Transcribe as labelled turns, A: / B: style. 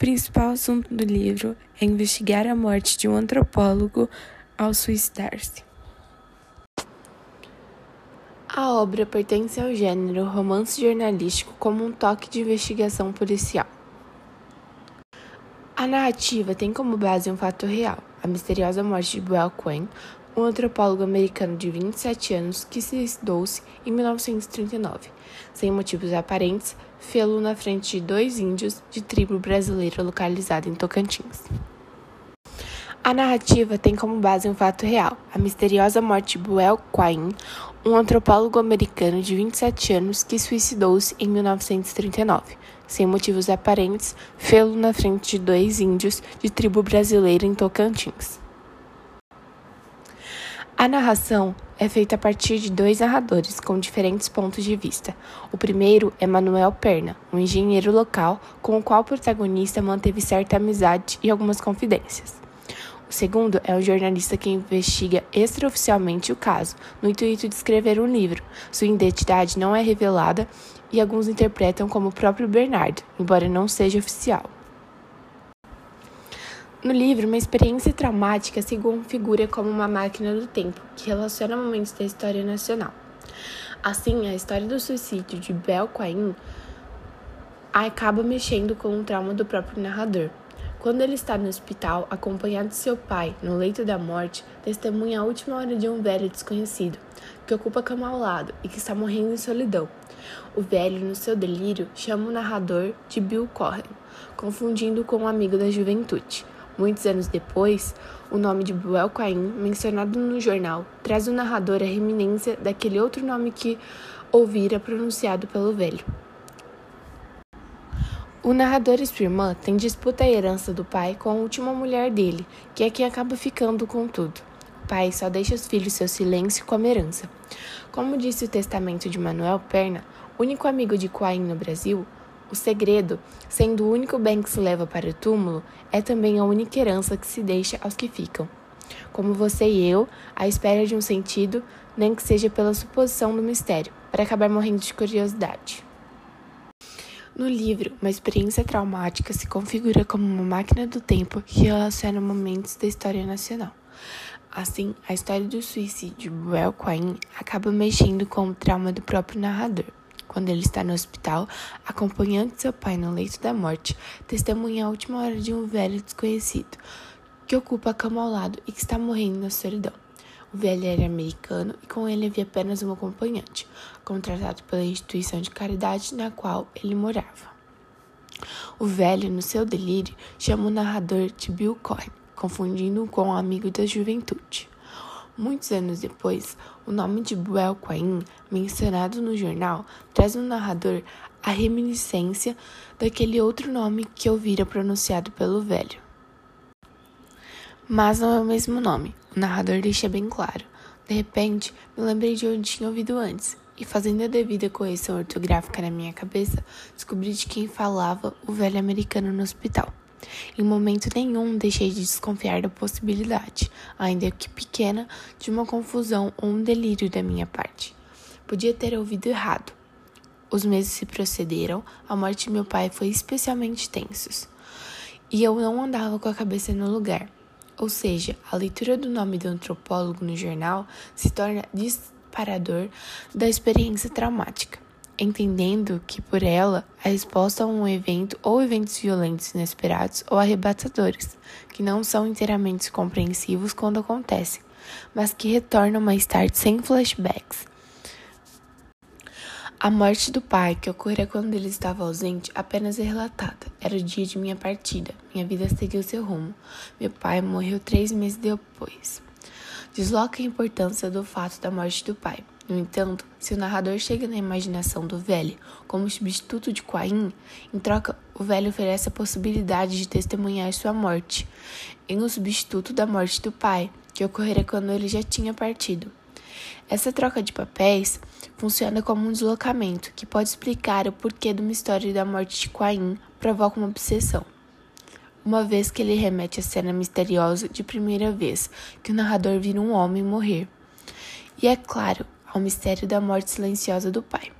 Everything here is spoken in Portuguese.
A: principal assunto do livro é investigar a morte de um antropólogo ao suicidar-se. A obra pertence ao gênero romance jornalístico como um toque de investigação policial. A narrativa tem como base um fato real, a misteriosa morte de Buell Quinn, um antropólogo americano de 27 anos que suicidou-se em 1939, sem motivos aparentes, fê-lo na frente de dois índios de tribo brasileira localizada em Tocantins. A narrativa tem como base um fato real, a misteriosa morte de Buell Quine, um antropólogo americano de 27 anos que suicidou-se em 1939, sem motivos aparentes, fê-lo na frente de dois índios de tribo brasileira em Tocantins. A narração é feita a partir de dois narradores com diferentes pontos de vista. O primeiro é Manuel Perna, um engenheiro local com o qual o protagonista manteve certa amizade e algumas confidências. O segundo é um jornalista que investiga extraoficialmente o caso, no intuito de escrever um livro. Sua identidade não é revelada e alguns interpretam como o próprio Bernardo, embora não seja oficial. No livro, uma experiência traumática se configura como uma máquina do tempo que relaciona momentos da história nacional. Assim, a história do suicídio de Bel Quain acaba mexendo com o trauma do próprio narrador. Quando ele está no hospital, acompanhado de seu pai, no leito da morte, testemunha a última hora de um velho desconhecido, que ocupa a cama ao lado e que está morrendo em solidão. O velho, no seu delírio, chama o narrador de Bill Corren, confundindo com um amigo da juventude. Muitos anos depois, o nome de Buell Quain, mencionado no jornal, traz o narrador a reminência daquele outro nome que ouvira pronunciado pelo velho. O narrador e sua irmã têm disputa a herança do pai com a última mulher dele, que é quem acaba ficando com tudo. O pai só deixa os filhos seu silêncio como herança. Como disse o testamento de Manuel Perna, único amigo de Quain no Brasil, o segredo, sendo o único bem que se leva para o túmulo, é também a única herança que se deixa aos que ficam. Como você e eu, à espera de um sentido, nem que seja pela suposição do mistério, para acabar morrendo de curiosidade. No livro, uma experiência traumática se configura como uma máquina do tempo que relaciona momentos da história nacional. Assim, a história do suicídio de Buell Quine acaba mexendo com o trauma do próprio narrador. Quando ele está no hospital, acompanhando seu pai no leito da morte, testemunha a última hora de um velho desconhecido que ocupa a cama ao lado e que está morrendo na solidão. O velho era americano e com ele havia apenas um acompanhante, contratado pela instituição de caridade na qual ele morava. O velho, no seu delírio, chama o narrador de Bill Cohen, confundindo-o com um amigo da juventude. Muitos anos depois, o nome de Buell Quain, mencionado no jornal, traz no narrador a reminiscência daquele outro nome que ouvira pronunciado pelo velho. Mas não é o mesmo nome, o narrador deixa bem claro. De repente, me lembrei de onde tinha ouvido antes, e fazendo a devida correção ortográfica na minha cabeça, descobri de quem falava o velho americano no hospital. Em momento nenhum deixei de desconfiar da possibilidade, ainda que pequena, de uma confusão ou um delírio da minha parte. Podia ter ouvido errado. Os meses se procederam, a morte de meu pai foi especialmente tensos. E eu não andava com a cabeça no lugar. Ou seja, a leitura do nome do antropólogo no jornal se torna disparador da experiência traumática, entendendo que por ela a resposta a um evento ou eventos violentos inesperados ou arrebatadores, que não são inteiramente compreensivos quando acontecem, mas que retornam mais tarde sem flashbacks, a morte do pai, que ocorrera quando ele estava ausente, apenas é relatada. Era o dia de minha partida. Minha vida seguiu seu rumo. Meu pai morreu três meses depois. Desloca a importância do fato da morte do pai. No entanto, se o narrador chega na imaginação do velho como substituto de Quain, em troca, o velho oferece a possibilidade de testemunhar sua morte, em um substituto da morte do pai, que ocorrera quando ele já tinha partido. Essa troca de papéis funciona como um deslocamento que pode explicar o porquê de uma história da morte de Quain provoca uma obsessão. Uma vez que ele remete à cena misteriosa de primeira vez que o narrador vira um homem morrer. E é claro, ao mistério da morte silenciosa do pai.